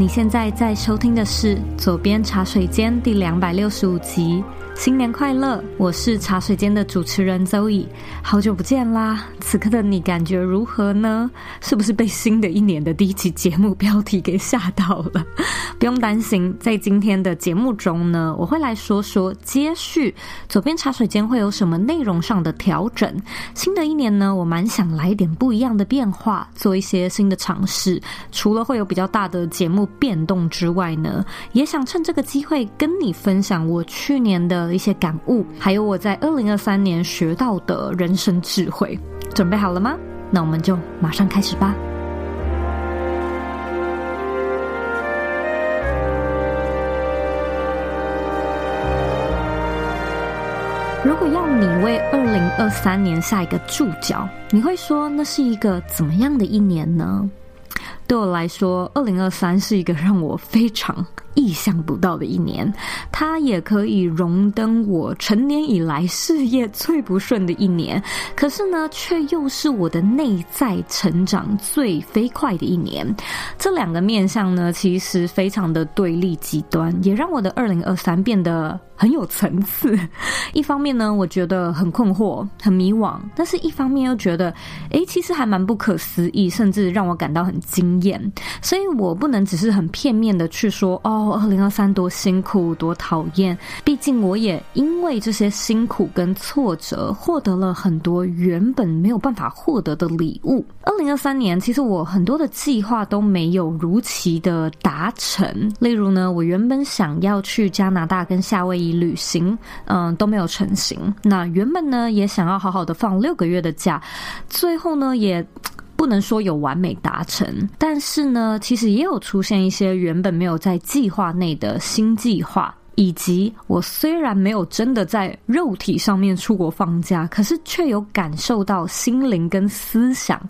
你现在在收听的是《左边茶水间》第两百六十五集。新年快乐！我是茶水间的主持人周乙好久不见啦！此刻的你感觉如何呢？是不是被新的一年的第一期节目标题给吓到了？不用担心，在今天的节目中呢，我会来说说接续左边茶水间会有什么内容上的调整。新的一年呢，我蛮想来一点不一样的变化，做一些新的尝试。除了会有比较大的节目变动之外呢，也想趁这个机会跟你分享我去年的。一些感悟，还有我在二零二三年学到的人生智慧，准备好了吗？那我们就马上开始吧。如果要你为二零二三年下一个注脚，你会说那是一个怎么样的一年呢？对我来说，二零二三是一个让我非常意想不到的一年，它也可以荣登我成年以来事业最不顺的一年。可是呢，却又是我的内在成长最飞快的一年。这两个面相呢，其实非常的对立极端，也让我的二零二三变得很有层次。一方面呢，我觉得很困惑、很迷惘；但是一方面又觉得，诶，其实还蛮不可思议，甚至让我感到很惊艳。所以我不能只是很片面的去说，哦。二零二三多辛苦多讨厌，毕竟我也因为这些辛苦跟挫折，获得了很多原本没有办法获得的礼物。二零二三年，其实我很多的计划都没有如期的达成。例如呢，我原本想要去加拿大跟夏威夷旅行，嗯，都没有成行。那原本呢，也想要好好的放六个月的假，最后呢，也。不能说有完美达成，但是呢，其实也有出现一些原本没有在计划内的新计划。以及我虽然没有真的在肉体上面出国放假，可是却有感受到心灵跟思想，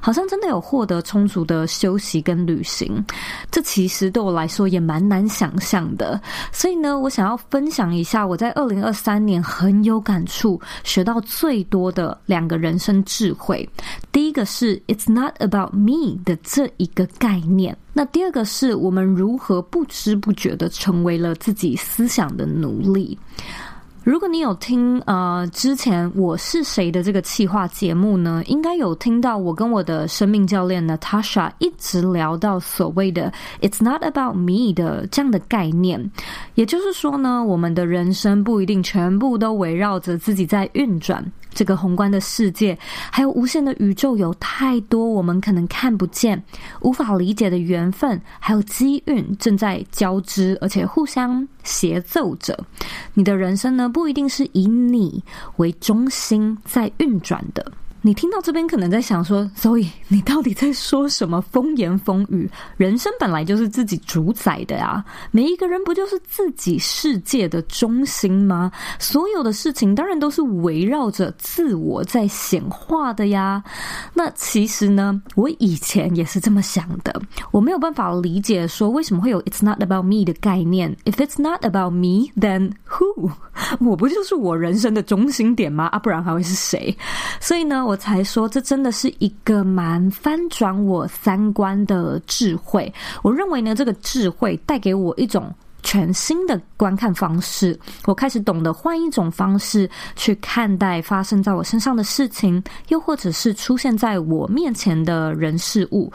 好像真的有获得充足的休息跟旅行。这其实对我来说也蛮难想象的。所以呢，我想要分享一下我在二零二三年很有感触、学到最多的两个人生智慧。第一个是 “It's not about me” 的这一个概念。那第二个是我们如何不知不觉的成为了自己思想的奴隶。如果你有听呃之前我是谁的这个企划节目呢，应该有听到我跟我的生命教练 Natasha 一直聊到所谓的 "It's not about me" 的这样的概念。也就是说呢，我们的人生不一定全部都围绕着自己在运转。这个宏观的世界，还有无限的宇宙，有太多我们可能看不见、无法理解的缘分，还有机运正在交织，而且互相协奏着。你的人生呢，不一定是以你为中心在运转的。你听到这边可能在想说，Zoe，你到底在说什么风言风语？人生本来就是自己主宰的呀，每一个人不就是自己世界的中心吗？所有的事情当然都是围绕着自我在显化的呀。那其实呢，我以前也是这么想的，我没有办法理解说为什么会有 "It's not about me" 的概念。If it's not about me, then who？我不就是我人生的中心点吗？啊，不然还会是谁？所以呢，我才说，这真的是一个蛮翻转我三观的智慧。我认为呢，这个智慧带给我一种全新的观看方式。我开始懂得换一种方式去看待发生在我身上的事情，又或者是出现在我面前的人事物。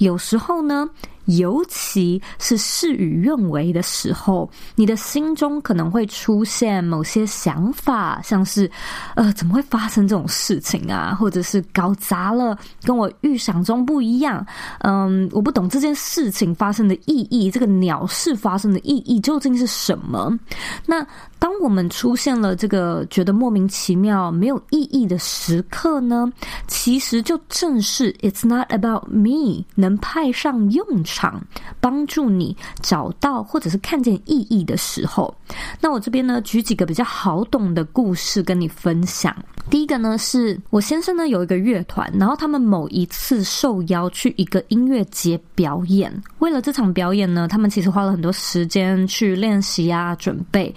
有时候呢。尤其是事与愿违的时候，你的心中可能会出现某些想法，像是，呃，怎么会发生这种事情啊？或者是搞砸了，跟我预想中不一样。嗯，我不懂这件事情发生的意义，这个鸟事发生的意义究竟是什么？那。当我们出现了这个觉得莫名其妙、没有意义的时刻呢，其实就正是 "It's not about me" 能派上用场，帮助你找到或者是看见意义的时候。那我这边呢，举几个比较好懂的故事跟你分享。第一个呢，是我先生呢有一个乐团，然后他们某一次受邀去一个音乐节表演。为了这场表演呢，他们其实花了很多时间去练习啊、准备。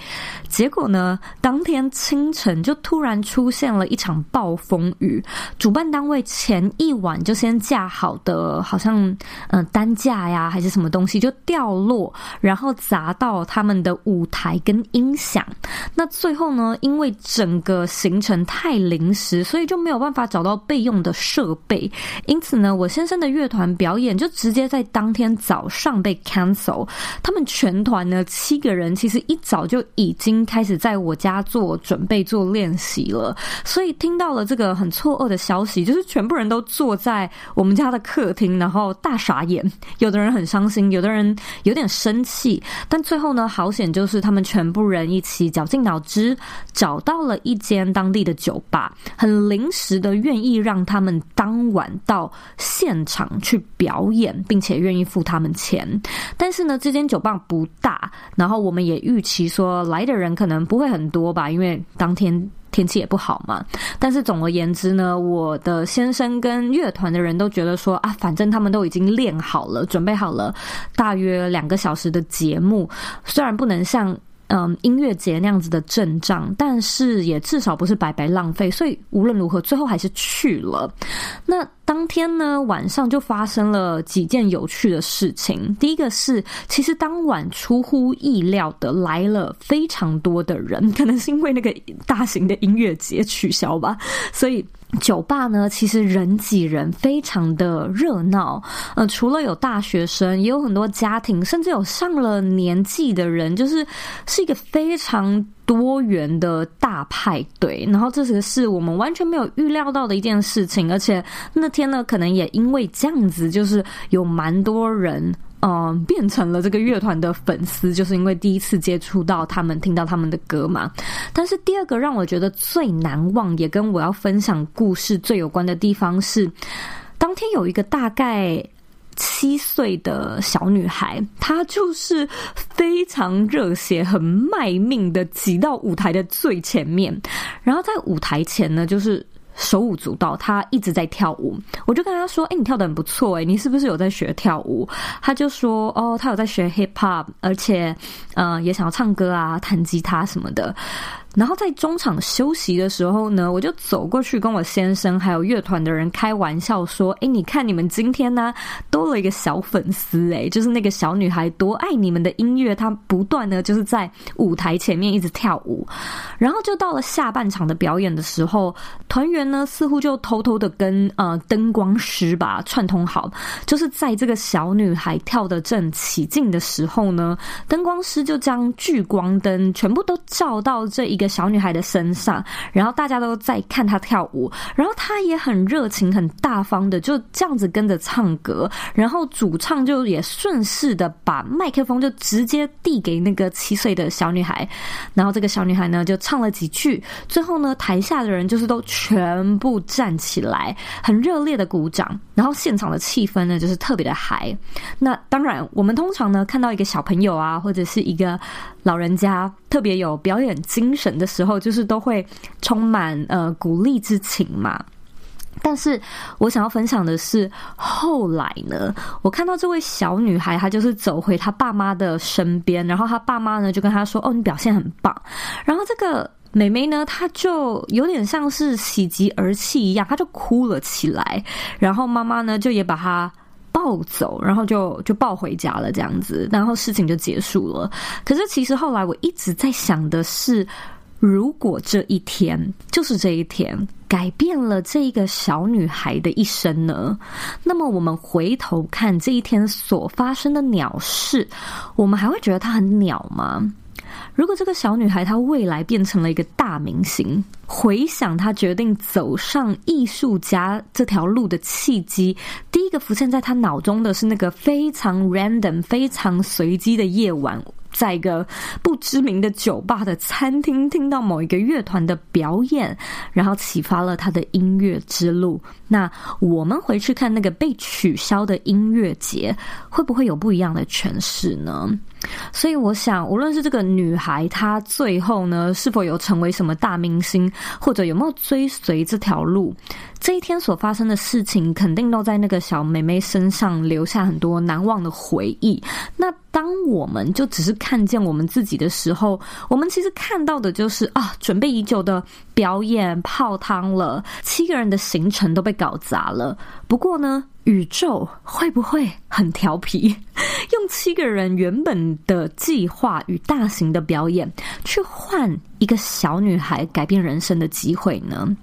结果呢，当天清晨就突然出现了一场暴风雨。主办单位前一晚就先架好的，好像嗯、呃、担架呀还是什么东西就掉落，然后砸到他们的舞台跟音响。那最后呢，因为整个行程太临时，所以就没有办法找到备用的设备。因此呢，我先生的乐团表演就直接在当天早上被 cancel。他们全团呢七个人，其实一早就已经。开始在我家做准备做练习了，所以听到了这个很错愕的消息，就是全部人都坐在我们家的客厅，然后大傻眼。有的人很伤心，有的人有点生气，但最后呢，好险就是他们全部人一起绞尽脑汁找到了一间当地的酒吧，很临时的愿意让他们当晚到现场去表演，并且愿意付他们钱。但是呢，这间酒吧不大，然后我们也预期说来的人。可能不会很多吧，因为当天天气也不好嘛。但是总而言之呢，我的先生跟乐团的人都觉得说啊，反正他们都已经练好了，准备好了大约两个小时的节目，虽然不能像。嗯，音乐节那样子的阵仗，但是也至少不是白白浪费，所以无论如何，最后还是去了。那当天呢，晚上就发生了几件有趣的事情。第一个是，其实当晚出乎意料的来了非常多的人，可能是因为那个大型的音乐节取消吧，所以。酒吧呢，其实人挤人，非常的热闹。呃，除了有大学生，也有很多家庭，甚至有上了年纪的人，就是是一个非常多元的大派对。然后这个是我们完全没有预料到的一件事情，而且那天呢，可能也因为这样子，就是有蛮多人。嗯，变成了这个乐团的粉丝，就是因为第一次接触到他们，听到他们的歌嘛。但是第二个让我觉得最难忘，也跟我要分享故事最有关的地方是，当天有一个大概七岁的小女孩，她就是非常热血、很卖命的挤到舞台的最前面，然后在舞台前呢，就是。手舞足蹈，他一直在跳舞。我就跟他说：“哎、你跳得很不错，哎，你是不是有在学跳舞？”他就说：“哦，他有在学 hip hop，而且，嗯、呃，也想要唱歌啊，弹吉他什么的。”然后在中场休息的时候呢，我就走过去跟我先生还有乐团的人开玩笑说：“哎，你看你们今天呢多了一个小粉丝，哎，就是那个小女孩多爱你们的音乐，她不断的就是在舞台前面一直跳舞。然后就到了下半场的表演的时候，团员呢似乎就偷偷的跟呃灯光师吧串通好，就是在这个小女孩跳的正起劲的时候呢，灯光师就将聚光灯全部都照到这一个。小女孩的身上，然后大家都在看她跳舞，然后她也很热情、很大方的就这样子跟着唱歌，然后主唱就也顺势的把麦克风就直接递给那个七岁的小女孩，然后这个小女孩呢就唱了几句，最后呢台下的人就是都全部站起来，很热烈的鼓掌，然后现场的气氛呢就是特别的嗨。那当然，我们通常呢看到一个小朋友啊，或者是一个老人家特别有表演精神的时候，就是都会充满呃鼓励之情嘛。但是我想要分享的是，后来呢，我看到这位小女孩，她就是走回她爸妈的身边，然后她爸妈呢就跟她说：“哦，你表现很棒。”然后这个妹妹呢，她就有点像是喜极而泣一样，她就哭了起来。然后妈妈呢就也把她。抱走，然后就就抱回家了，这样子，然后事情就结束了。可是其实后来我一直在想的是，如果这一天就是这一天改变了这一个小女孩的一生呢？那么我们回头看这一天所发生的鸟事，我们还会觉得她很鸟吗？如果这个小女孩她未来变成了一个大明星，回想他决定走上艺术家这条路的契机，第一个浮现在他脑中的是那个非常 random、非常随机的夜晚。在一个不知名的酒吧的餐厅，听到某一个乐团的表演，然后启发了他的音乐之路。那我们回去看那个被取消的音乐节，会不会有不一样的诠释呢？所以我想，无论是这个女孩，她最后呢，是否有成为什么大明星，或者有没有追随这条路，这一天所发生的事情，肯定都在那个小妹妹身上留下很多难忘的回忆。那当我们就只是看见我们自己的时候，我们其实看到的就是啊，准备已久的表演泡汤了，七个人的行程都被搞砸了。不过呢，宇宙会不会很调皮，用七个人原本的计划与大型的表演，去换一个小女孩改变人生的机会呢？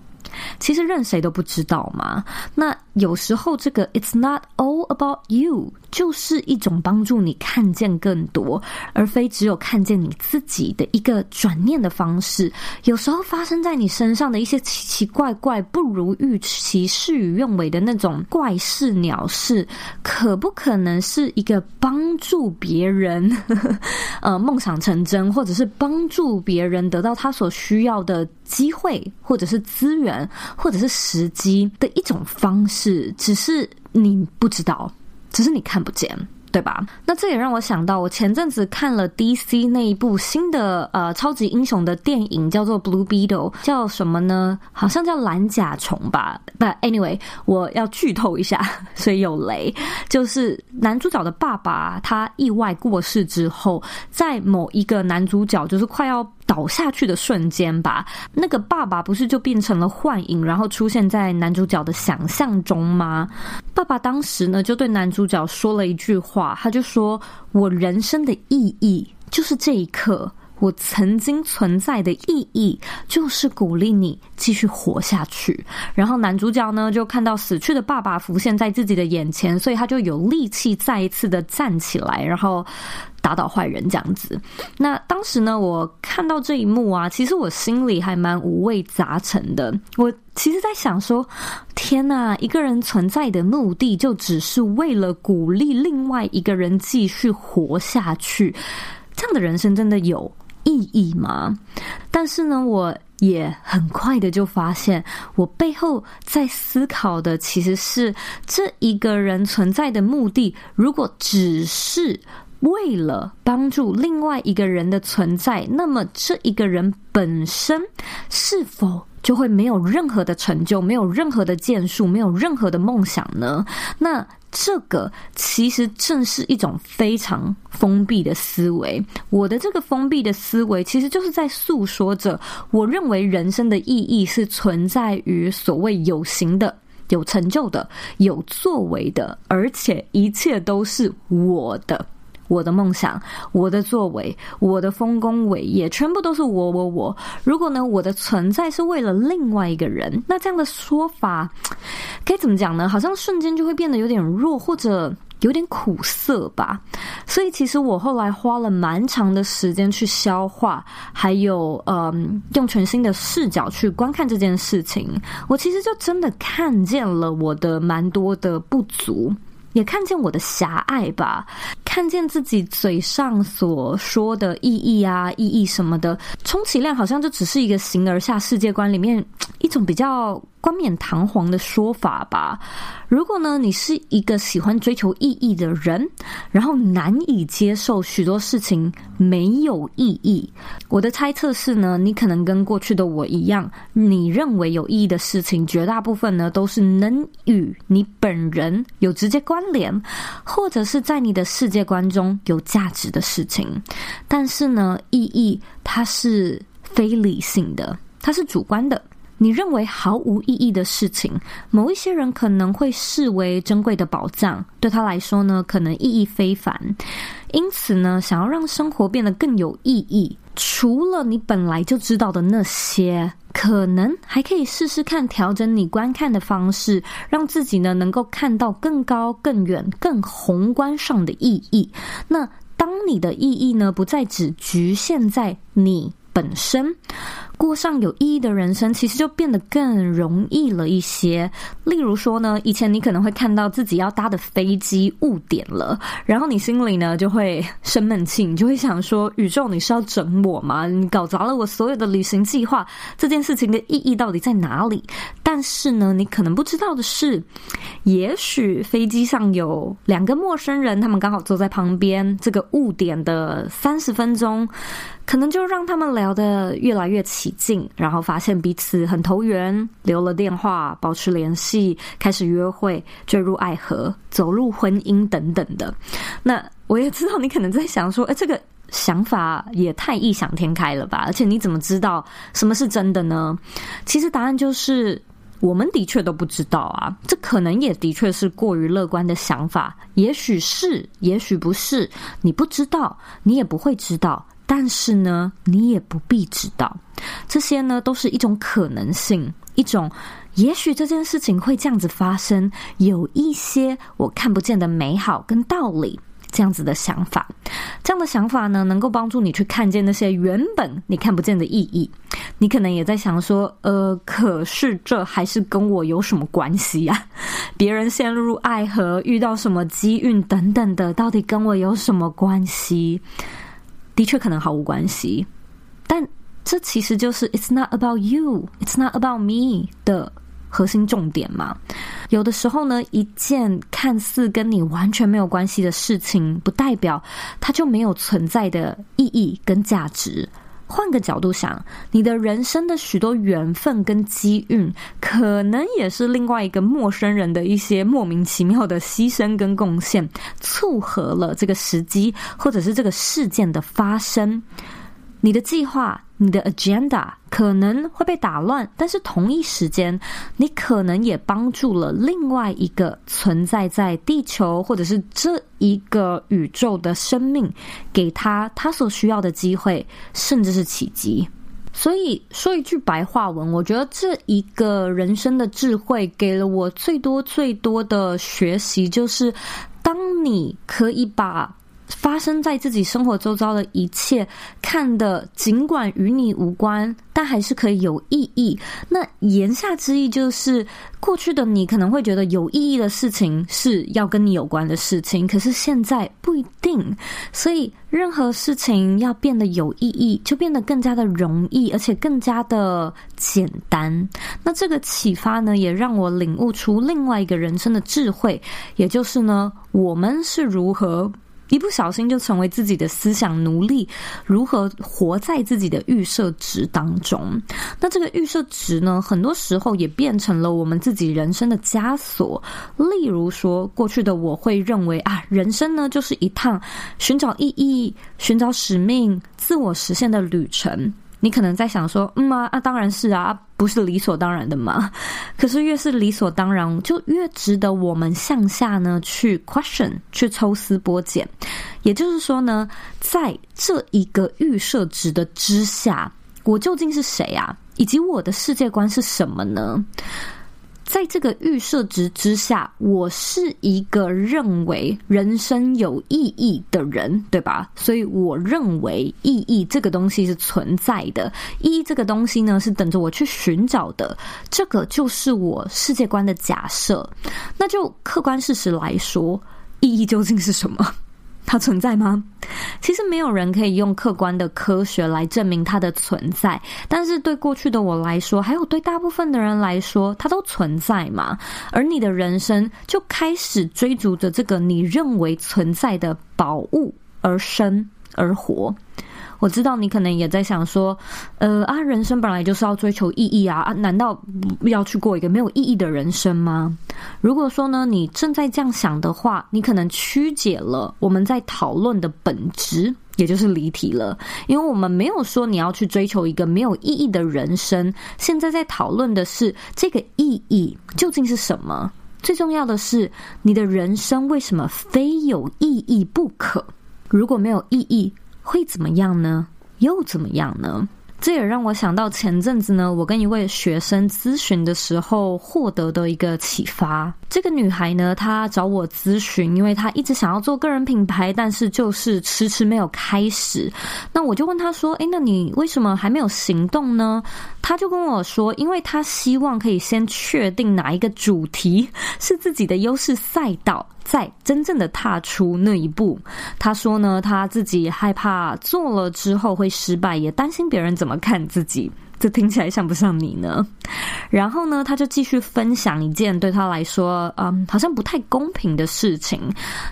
其实任谁都不知道嘛。那有时候这个 "It's not all about you" 就是一种帮助你看见更多，而非只有看见你自己的一个转念的方式。有时候发生在你身上的一些奇奇怪怪、不如预期、事与愿违的那种怪事鸟事，可不可能是一个帮助别人，呃，梦想成真，或者是帮助别人得到他所需要的机会，或者是资源，或者是时机的一种方式？只是你不知道，只是你看不见。对吧？那这也让我想到，我前阵子看了 DC 那一部新的呃超级英雄的电影，叫做《Blue Beetle》，叫什么呢？好像叫蓝甲虫吧。But anyway，我要剧透一下，所以有雷。就是男主角的爸爸他意外过世之后，在某一个男主角就是快要倒下去的瞬间吧，那个爸爸不是就变成了幻影，然后出现在男主角的想象中吗？爸爸当时呢就对男主角说了一句话。他就说：“我人生的意义就是这一刻，我曾经存在的意义就是鼓励你继续活下去。”然后男主角呢，就看到死去的爸爸浮现在自己的眼前，所以他就有力气再一次的站起来，然后打倒坏人这样子。那当时呢，我看到这一幕啊，其实我心里还蛮五味杂陈的。我其实在想说，天哪，一个人存在的目的就只是为了鼓励另外一个人继续活下去，这样的人生真的有意义吗？但是呢，我也很快的就发现，我背后在思考的其实是这一个人存在的目的，如果只是为了帮助另外一个人的存在，那么这一个人本身是否就会没有任何的成就，没有任何的建树，没有任何的梦想呢？那这个其实正是一种非常封闭的思维。我的这个封闭的思维，其实就是在诉说着，我认为人生的意义是存在于所谓有形的、有成就的、有作为的，而且一切都是我的。我的梦想，我的作为，我的丰功伟业，全部都是我我我。如果呢，我的存在是为了另外一个人，那这样的说法该怎么讲呢？好像瞬间就会变得有点弱，或者有点苦涩吧。所以，其实我后来花了蛮长的时间去消化，还有嗯，用全新的视角去观看这件事情。我其实就真的看见了我的蛮多的不足。也看见我的狭隘吧，看见自己嘴上所说的意义啊、意义什么的，充其量好像就只是一个形而下世界观里面一种比较冠冕堂皇的说法吧。如果呢，你是一个喜欢追求意义的人，然后难以接受许多事情没有意义，我的猜测是呢，你可能跟过去的我一样，你认为有意义的事情，绝大部分呢都是能与你本人有直接关联，或者是在你的世界观中有价值的事情。但是呢，意义它是非理性的，它是主观的。你认为毫无意义的事情，某一些人可能会视为珍贵的宝藏，对他来说呢，可能意义非凡。因此呢，想要让生活变得更有意义，除了你本来就知道的那些，可能还可以试试看调整你观看的方式，让自己呢能够看到更高、更远、更宏观上的意义。那当你的意义呢，不再只局限在你本身。过上有意义的人生，其实就变得更容易了一些。例如说呢，以前你可能会看到自己要搭的飞机误点了，然后你心里呢就会生闷气，你就会想说：宇宙，你是要整我吗？你搞砸了我所有的旅行计划，这件事情的意义到底在哪里？但是呢，你可能不知道的是，也许飞机上有两个陌生人，他们刚好坐在旁边，这个误点的三十分钟，可能就让他们聊得越来越起劲，然后发现彼此很投缘，留了电话，保持联系，开始约会，坠入爱河，走入婚姻等等的。那我也知道你可能在想说，哎，这个想法也太异想天开了吧？而且你怎么知道什么是真的呢？其实答案就是，我们的确都不知道啊。这可能也的确是过于乐观的想法，也许是，也许不是，你不知道，你也不会知道。但是呢，你也不必知道，这些呢都是一种可能性，一种也许这件事情会这样子发生，有一些我看不见的美好跟道理，这样子的想法，这样的想法呢，能够帮助你去看见那些原本你看不见的意义。你可能也在想说，呃，可是这还是跟我有什么关系呀？别人陷入爱河，遇到什么机运等等的，到底跟我有什么关系？的确可能毫无关系，但这其实就是 "It's not about you, it's not about me" 的核心重点嘛。有的时候呢，一件看似跟你完全没有关系的事情，不代表它就没有存在的意义跟价值。换个角度想，你的人生的许多缘分跟机遇，可能也是另外一个陌生人的一些莫名其妙的牺牲跟贡献，促合了这个时机，或者是这个事件的发生。你的计划，你的 agenda 可能会被打乱，但是同一时间，你可能也帮助了另外一个存在在地球或者是这一个宇宙的生命，给他他所需要的机会，甚至是奇迹。所以说一句白话文，我觉得这一个人生的智慧，给了我最多最多的学习，就是当你可以把。发生在自己生活周遭的一切，看的尽管与你无关，但还是可以有意义。那言下之意就是，过去的你可能会觉得有意义的事情是要跟你有关的事情，可是现在不一定。所以，任何事情要变得有意义，就变得更加的容易，而且更加的简单。那这个启发呢，也让我领悟出另外一个人生的智慧，也就是呢，我们是如何。一不小心就成为自己的思想奴隶，如何活在自己的预设值当中？那这个预设值呢，很多时候也变成了我们自己人生的枷锁。例如说，过去的我会认为啊，人生呢就是一趟寻找意义、寻找使命、自我实现的旅程。你可能在想说，嗯啊，啊当然是啊，不是理所当然的吗。可是越是理所当然，就越值得我们向下呢去 question，去抽丝剥茧。也就是说呢，在这一个预设值的之下，我究竟是谁啊？以及我的世界观是什么呢？在这个预设值之下，我是一个认为人生有意义的人，对吧？所以我认为意义这个东西是存在的，意义这个东西呢是等着我去寻找的，这个就是我世界观的假设。那就客观事实来说，意义究竟是什么？它存在吗？其实没有人可以用客观的科学来证明它的存在。但是对过去的我来说，还有对大部分的人来说，它都存在嘛。而你的人生就开始追逐着这个你认为存在的宝物而生而活。我知道你可能也在想说，呃啊，人生本来就是要追求意义啊啊，难道要去过一个没有意义的人生吗？如果说呢，你正在这样想的话，你可能曲解了我们在讨论的本质。也就是离题了，因为我们没有说你要去追求一个没有意义的人生。现在在讨论的是这个意义究竟是什么？最重要的是，你的人生为什么非有意义不可？如果没有意义，会怎么样呢？又怎么样呢？这也让我想到前阵子呢，我跟一位学生咨询的时候获得的一个启发。这个女孩呢，她找我咨询，因为她一直想要做个人品牌，但是就是迟迟没有开始。那我就问她说：“诶，那你为什么还没有行动呢？”她就跟我说：“因为她希望可以先确定哪一个主题 是自己的优势赛道。”在真正的踏出那一步，他说呢，他自己害怕做了之后会失败，也担心别人怎么看自己。这听起来像不像你呢？然后呢，他就继续分享一件对他来说，嗯，好像不太公平的事情。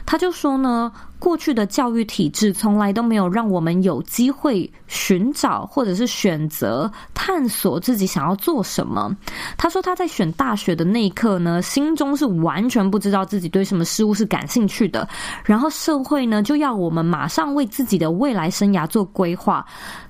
他就说呢，过去的教育体制从来都没有让我们有机会寻找或者是选择探索自己想要做什么。他说他在选大学的那一刻呢，心中是完全不知道自己对什么事物是感兴趣的。然后社会呢，就要我们马上为自己的未来生涯做规划，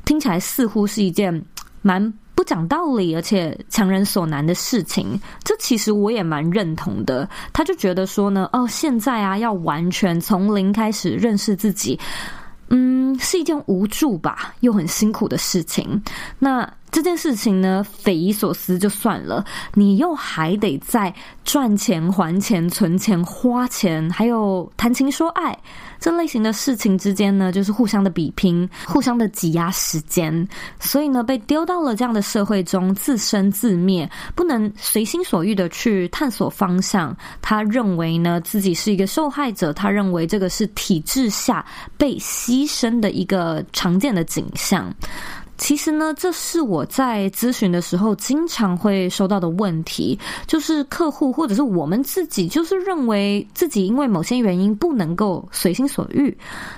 听起来似乎是一件。蛮不讲道理，而且强人所难的事情，这其实我也蛮认同的。他就觉得说呢，哦，现在啊，要完全从零开始认识自己，嗯，是一件无助吧，又很辛苦的事情。那。这件事情呢，匪夷所思就算了，你又还得在赚钱、还钱、存钱、花钱，还有谈情说爱这类型的事情之间呢，就是互相的比拼，互相的挤压时间。所以呢，被丢到了这样的社会中，自生自灭，不能随心所欲的去探索方向。他认为呢，自己是一个受害者，他认为这个是体制下被牺牲的一个常见的景象。其实呢，这是我在咨询的时候经常会收到的问题，就是客户或者是我们自己，就是认为自己因为某些原因不能够随心所欲，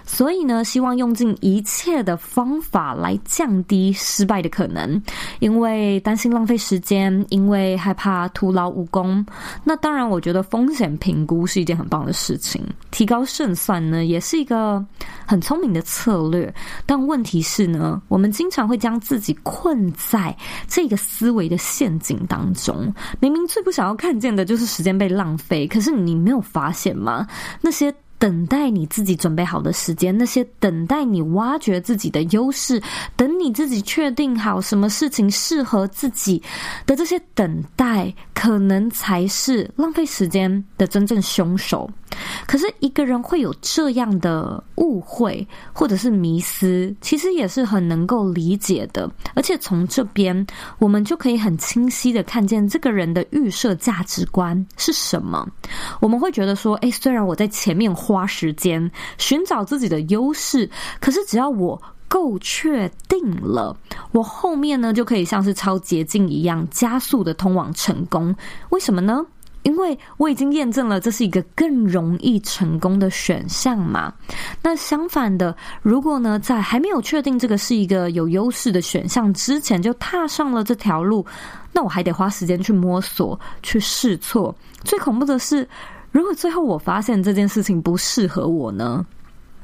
所以呢，希望用尽一切的方法来降低失败的可能，因为担心浪费时间，因为害怕徒劳无功。那当然，我觉得风险评估是一件很棒的事情，提高胜算呢，也是一个很聪明的策略。但问题是呢，我们经常。会将自己困在这个思维的陷阱当中。明明最不想要看见的就是时间被浪费，可是你没有发现吗？那些。等待你自己准备好的时间，那些等待你挖掘自己的优势，等你自己确定好什么事情适合自己的这些等待，可能才是浪费时间的真正凶手。可是一个人会有这样的误会或者是迷思，其实也是很能够理解的。而且从这边，我们就可以很清晰的看见这个人的预设价值观是什么。我们会觉得说，诶，虽然我在前面。花时间寻找自己的优势，可是只要我够确定了，我后面呢就可以像是超捷径一样加速的通往成功。为什么呢？因为我已经验证了这是一个更容易成功的选项嘛。那相反的，如果呢在还没有确定这个是一个有优势的选项之前就踏上了这条路，那我还得花时间去摸索、去试错。最恐怖的是。如果最后我发现这件事情不适合我呢？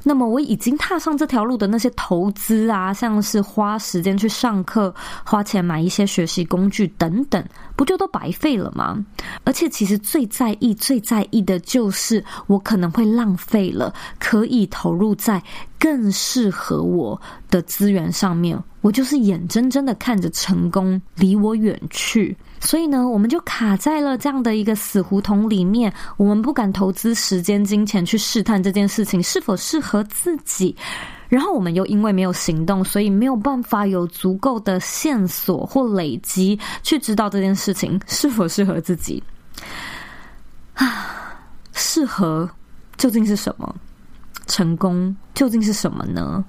那么我已经踏上这条路的那些投资啊，像是花时间去上课、花钱买一些学习工具等等，不就都白费了吗？而且其实最在意、最在意的就是我可能会浪费了可以投入在更适合我的资源上面，我就是眼睁睁的看着成功离我远去。所以呢，我们就卡在了这样的一个死胡同里面。我们不敢投资时间、金钱去试探这件事情是否适合自己，然后我们又因为没有行动，所以没有办法有足够的线索或累积去知道这件事情是否适合自己。啊，适合究竟是什么？成功究竟是什么呢？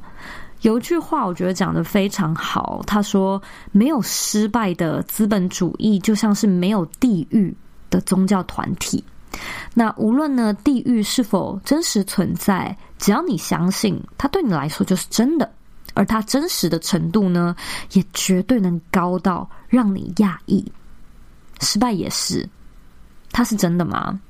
有一句话，我觉得讲得非常好。他说：“没有失败的资本主义，就像是没有地狱的宗教团体。那无论呢，地狱是否真实存在，只要你相信，它对你来说就是真的。而它真实的程度呢，也绝对能高到让你讶异。失败也是，它是真的吗？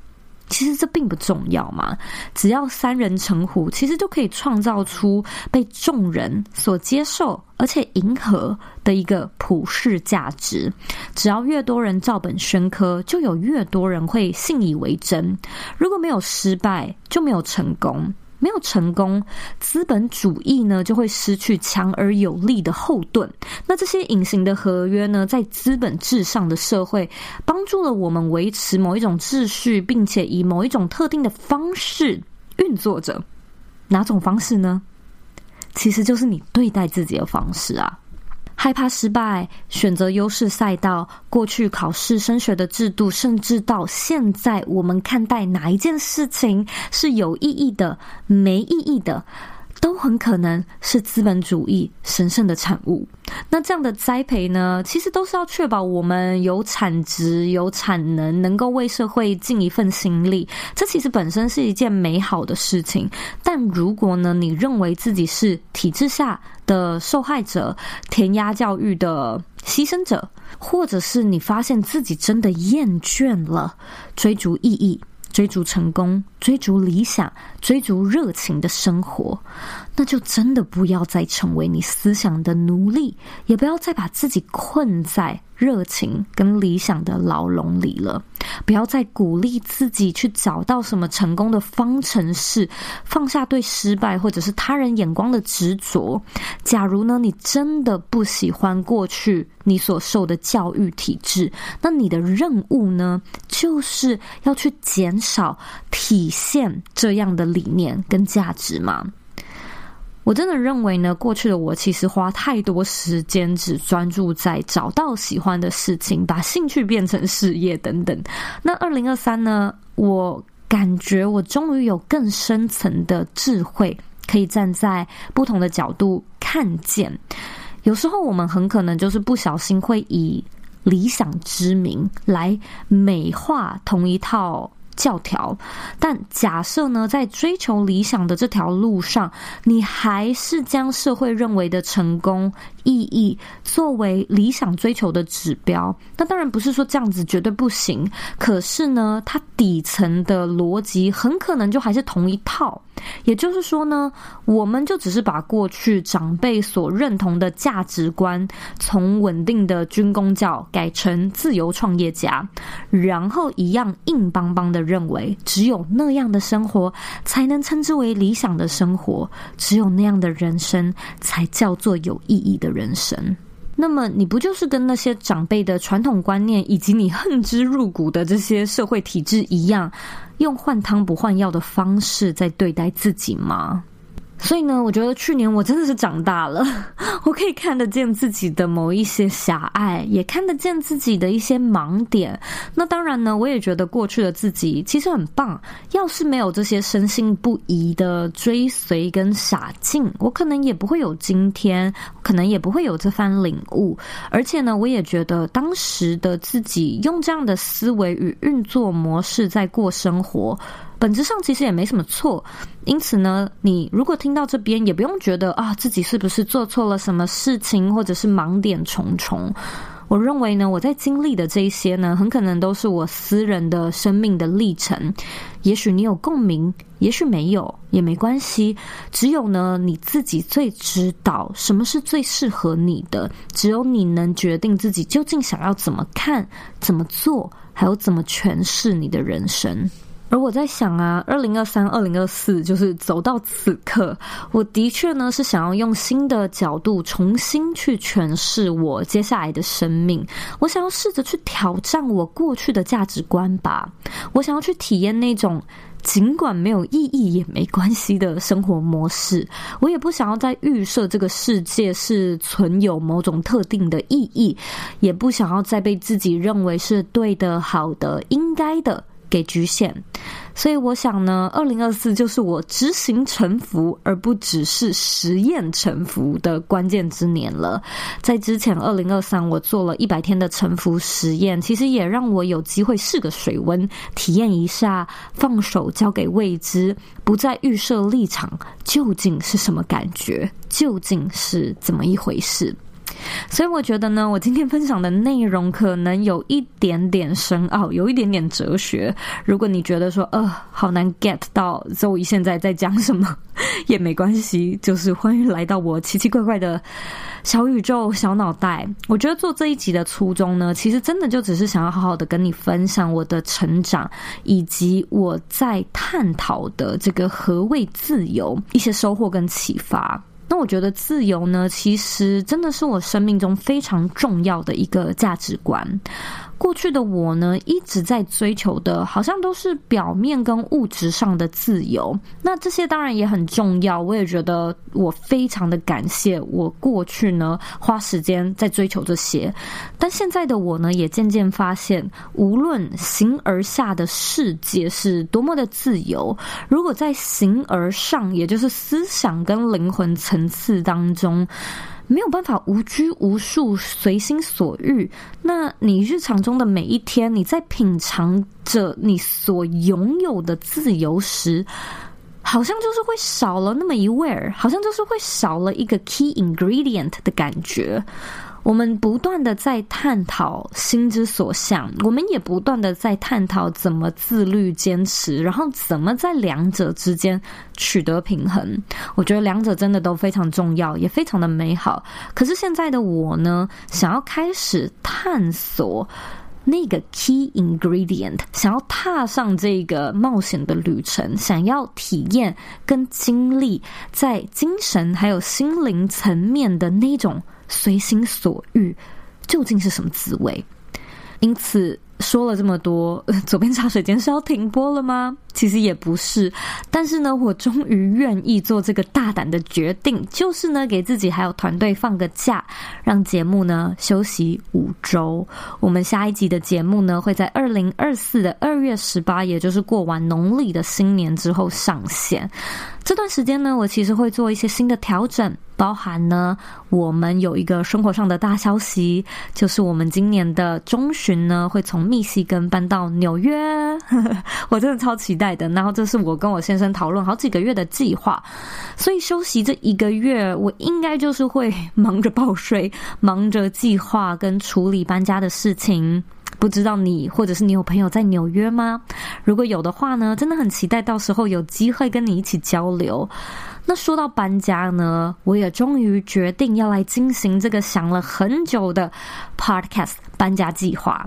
其实这并不重要嘛，只要三人成虎，其实就可以创造出被众人所接受而且迎合的一个普世价值。只要越多人照本宣科，就有越多人会信以为真。如果没有失败，就没有成功。没有成功，资本主义呢就会失去强而有力的后盾。那这些隐形的合约呢，在资本至上的社会，帮助了我们维持某一种秩序，并且以某一种特定的方式运作着。哪种方式呢？其实就是你对待自己的方式啊。害怕失败，选择优势赛道。过去考试升学的制度，甚至到现在，我们看待哪一件事情是有意义的、没意义的，都很可能是资本主义神圣的产物。那这样的栽培呢，其实都是要确保我们有产值、有产能，能够为社会尽一份心力。这其实本身是一件美好的事情。但如果呢，你认为自己是体制下的受害者、填鸭教育的牺牲者，或者是你发现自己真的厌倦了追逐意义，追逐成功、追逐理想、追逐热情的生活，那就真的不要再成为你思想的奴隶，也不要再把自己困在热情跟理想的牢笼里了。不要再鼓励自己去找到什么成功的方程式，放下对失败或者是他人眼光的执着。假如呢，你真的不喜欢过去你所受的教育体制，那你的任务呢，就是要去减少体现这样的理念跟价值吗。我真的认为呢，过去的我其实花太多时间只专注在找到喜欢的事情，把兴趣变成事业等等。那二零二三呢，我感觉我终于有更深层的智慧，可以站在不同的角度看见。有时候我们很可能就是不小心会以理想之名来美化同一套教条，但假设呢，在追求理想的这条路上，你还是将社会认为的成功意义作为理想追求的指标，那当然不是说这样子绝对不行。可是呢，它底层的逻辑很可能就还是同一套。也就是说呢，我们就只是把过去长辈所认同的价值观，从稳定的军工教改成自由创业家，然后一样硬邦邦的认为，只有那样的生活才能称之为理想的生活，只有那样的人生才叫做有意义的人人生。那么，你不就是跟那些长辈的传统观念以及你恨之入骨的这些社会体制一样，用换汤不换药的方式在对待自己吗？所以呢，我觉得去年我真的是长大了，我可以看得见自己的某一些狭隘，也看得见自己的一些盲点。那当然呢，我也觉得过去的自己其实很棒。要是没有这些深信不疑的追随跟傻劲，我可能也不会有今天，可能也不会有这番领悟。而且呢，我也觉得当时的自己用这样的思维与运作模式在过生活。本质上其实也没什么错，因此呢，你如果听到这边，也不用觉得啊自己是不是做错了什么事情，或者是盲点重重。我认为呢，我在经历的这一些呢，很可能都是我私人的生命的历程。也许你有共鸣，也许没有，也没关系。只有呢，你自己最知道什么是最适合你的，只有你能决定自己究竟想要怎么看、怎么做，还有怎么诠释你的人生。而我在想啊，二零二三、二零二四，就是走到此刻，我的确呢是想要用新的角度重新去诠释我接下来的生命。我想要试着去挑战我过去的价值观吧。我想要去体验那种尽管没有意义也没关系的生活模式。我也不想要再预设这个世界是存有某种特定的意义，也不想要再被自己认为是对的、好的、应该的。给局限，所以我想呢，二零二四就是我执行臣服，而不只是实验臣服的关键之年了。在之前二零二三，我做了一百天的臣服实验，其实也让我有机会试个水温，体验一下放手交给未知，不再预设立场，究竟是什么感觉，究竟是怎么一回事。所以我觉得呢，我今天分享的内容可能有一点点深奥，有一点点哲学。如果你觉得说，呃，好难 get 到 Zoe 现在在讲什么，也没关系，就是欢迎来到我奇奇怪怪的小宇宙、小脑袋。我觉得做这一集的初衷呢，其实真的就只是想要好好的跟你分享我的成长，以及我在探讨的这个何谓自由，一些收获跟启发。那我觉得自由呢，其实真的是我生命中非常重要的一个价值观。过去的我呢，一直在追求的，好像都是表面跟物质上的自由。那这些当然也很重要，我也觉得我非常的感谢我过去呢花时间在追求这些。但现在的我呢，也渐渐发现，无论形而下的世界是多么的自由，如果在形而上，也就是思想跟灵魂层次当中，没有办法无拘无束、随心所欲。那你日常中的每一天，你在品尝着你所拥有的自由时，好像就是会少了那么一味儿，好像就是会少了一个 key ingredient 的感觉。我们不断的在探讨心之所向，我们也不断的在探讨怎么自律坚持，然后怎么在两者之间取得平衡。我觉得两者真的都非常重要，也非常的美好。可是现在的我呢，想要开始探索那个 key ingredient，想要踏上这个冒险的旅程，想要体验跟经历在精神还有心灵层面的那种。随心所欲究竟是什么滋味？因此说了这么多，左边茶水间是要停播了吗？其实也不是，但是呢，我终于愿意做这个大胆的决定，就是呢，给自己还有团队放个假，让节目呢休息五周。我们下一集的节目呢，会在二零二四的二月十八，也就是过完农历的新年之后上线。这段时间呢，我其实会做一些新的调整。包含呢，我们有一个生活上的大消息，就是我们今年的中旬呢，会从密西根搬到纽约，我真的超期待的。然后这是我跟我先生讨论好几个月的计划，所以休息这一个月，我应该就是会忙着报税，忙着计划跟处理搬家的事情。不知道你或者是你有朋友在纽约吗？如果有的话呢，真的很期待到时候有机会跟你一起交流。那说到搬家呢，我也终于决定要来进行这个想了很久的 Podcast 搬家计划。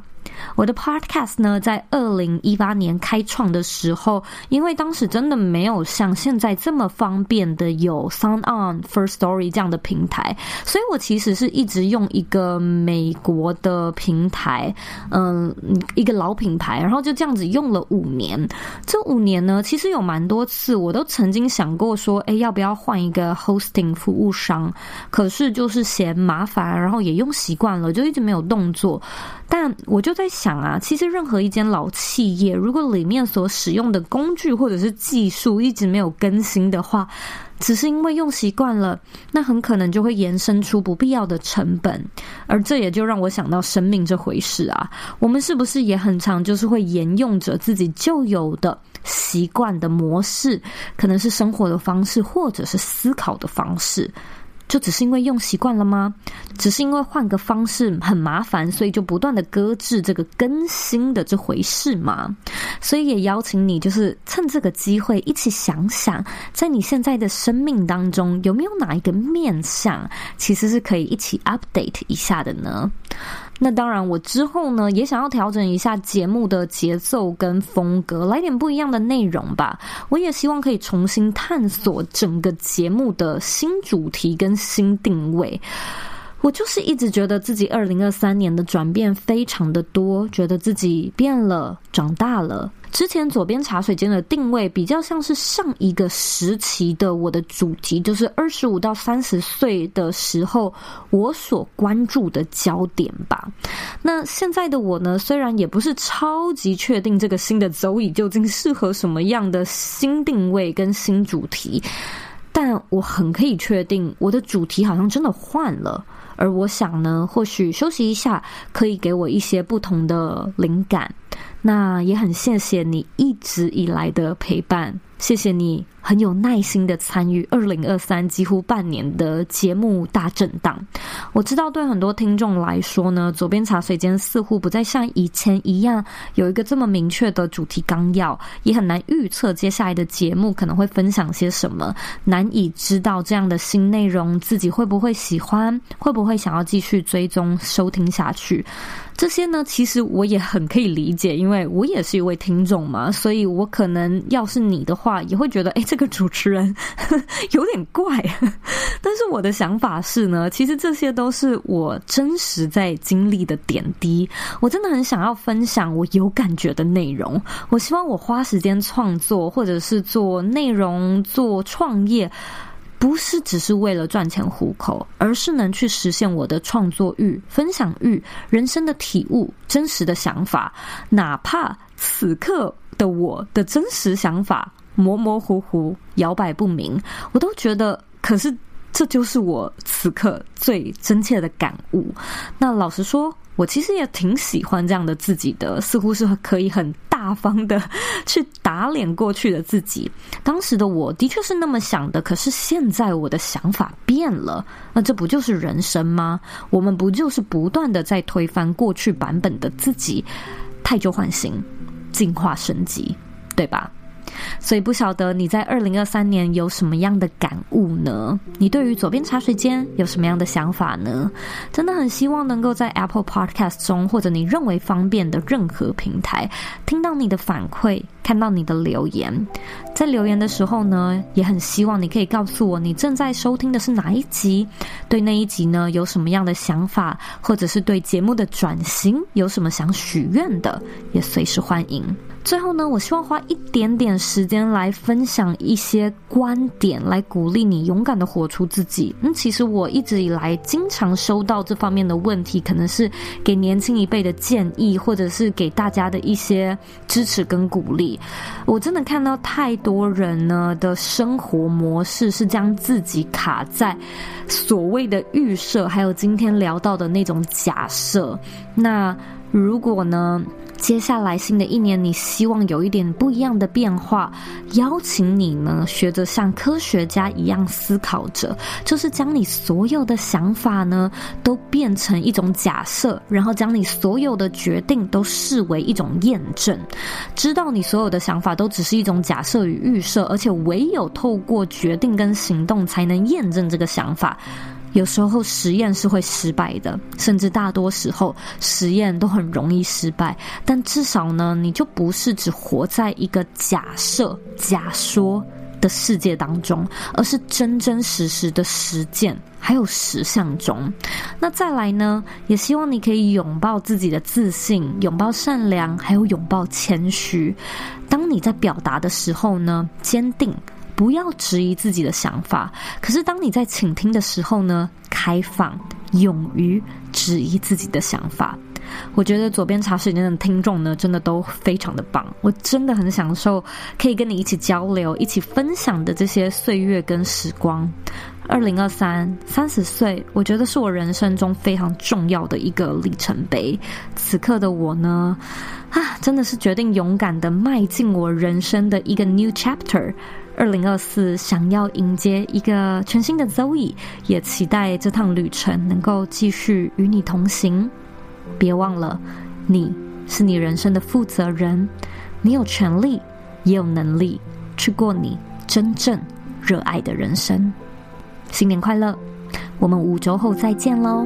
我的 podcast 呢，在二零一八年开创的时候，因为当时真的没有像现在这么方便的有 Sound On、First Story 这样的平台，所以我其实是一直用一个美国的平台，嗯，一个老品牌，然后就这样子用了五年。这五年呢，其实有蛮多次，我都曾经想过说，哎，要不要换一个 hosting 服务商？可是就是嫌麻烦，然后也用习惯了，就一直没有动作。但我就就在想啊，其实任何一间老企业，如果里面所使用的工具或者是技术一直没有更新的话，只是因为用习惯了，那很可能就会延伸出不必要的成本。而这也就让我想到生命这回事啊，我们是不是也很常就是会沿用着自己旧有的习惯的模式，可能是生活的方式，或者是思考的方式。就只是因为用习惯了吗？只是因为换个方式很麻烦，所以就不断的搁置这个更新的这回事吗？所以也邀请你，就是趁这个机会一起想想，在你现在的生命当中，有没有哪一个面向，其实是可以一起 update 一下的呢？那当然，我之后呢也想要调整一下节目的节奏跟风格，来点不一样的内容吧。我也希望可以重新探索整个节目的新主题跟新定位。我就是一直觉得自己二零二三年的转变非常的多，觉得自己变了，长大了。之前左边茶水间的定位比较像是上一个时期的我的主题，就是二十五到三十岁的时候我所关注的焦点吧。那现在的我呢，虽然也不是超级确定这个新的走椅究竟适合什么样的新定位跟新主题，但我很可以确定我的主题好像真的换了。而我想呢，或许休息一下可以给我一些不同的灵感。那也很谢谢你一直以来的陪伴，谢谢你很有耐心的参与二零二三几乎半年的节目大震荡。我知道对很多听众来说呢，左边茶水间似乎不再像以前一样有一个这么明确的主题纲要，也很难预测接下来的节目可能会分享些什么，难以知道这样的新内容自己会不会喜欢，会不会想要继续追踪收听下去。这些呢，其实我也很可以理解，因为我也是一位听众嘛，所以我可能要是你的话，也会觉得，诶，这个主持人 有点怪。但是我的想法是呢，其实这些都是我真实在经历的点滴，我真的很想要分享我有感觉的内容。我希望我花时间创作，或者是做内容、做创业。不是只是为了赚钱糊口，而是能去实现我的创作欲、分享欲、人生的体悟、真实的想法，哪怕此刻的我的真实想法模模糊糊、摇摆不明，我都觉得，可是这就是我此刻最真切的感悟。那老实说，我其实也挺喜欢这样的自己的，似乎是可以很大方的 去打脸过去的自己。当时的我的确是那么想的，可是现在我的想法变了。那这不就是人生吗？我们不就是不断的在推翻过去版本的自己，汰旧换新，进化升级，对吧？所以不晓得你在二零二三年有什么样的感悟呢？你对于左边茶水间有什么样的想法呢？真的很希望能够在 Apple Podcast 中，或者你认为方便的任何平台，听到你的反馈，看到你的留言。在留言的时候呢，也很希望你可以告诉我你正在收听的是哪一集，对那一集呢有什么样的想法，或者是对节目的转型有什么想许愿的，也随时欢迎。最后呢，我希望花一点点时间来分享一些观点，来鼓励你勇敢的活出自己。嗯，其实我一直以来经常收到这方面的问题，可能是给年轻一辈的建议，或者是给大家的一些支持跟鼓励。我真的看到太多人呢的生活模式是将自己卡在所谓的预设，还有今天聊到的那种假设。那如果呢，接下来新的一年，你希望有一点不一样的变化，邀请你呢，学着像科学家一样思考着，就是将你所有的想法呢，都变成一种假设，然后将你所有的决定都视为一种验证，知道你所有的想法都只是一种假设与预设，而且唯有透过决定跟行动，才能验证这个想法。有时候实验是会失败的，甚至大多时候实验都很容易失败。但至少呢，你就不是只活在一个假设、假说的世界当中，而是真真实实的实践还有实相中。那再来呢，也希望你可以拥抱自己的自信，拥抱善良，还有拥抱谦虚。当你在表达的时候呢，坚定。不要质疑自己的想法，可是当你在倾听的时候呢，开放，勇于质疑自己的想法。我觉得左边茶室里面的听众呢，真的都非常的棒。我真的很享受可以跟你一起交流、一起分享的这些岁月跟时光。二零二三，三十岁，我觉得是我人生中非常重要的一个里程碑。此刻的我呢，啊，真的是决定勇敢的迈进我人生的一个 new chapter。二零二四，想要迎接一个全新的 Zoe，也期待这趟旅程能够继续与你同行。别忘了，你是你人生的负责人，你有权利，也有能力去过你真正热爱的人生。新年快乐！我们五周后再见喽。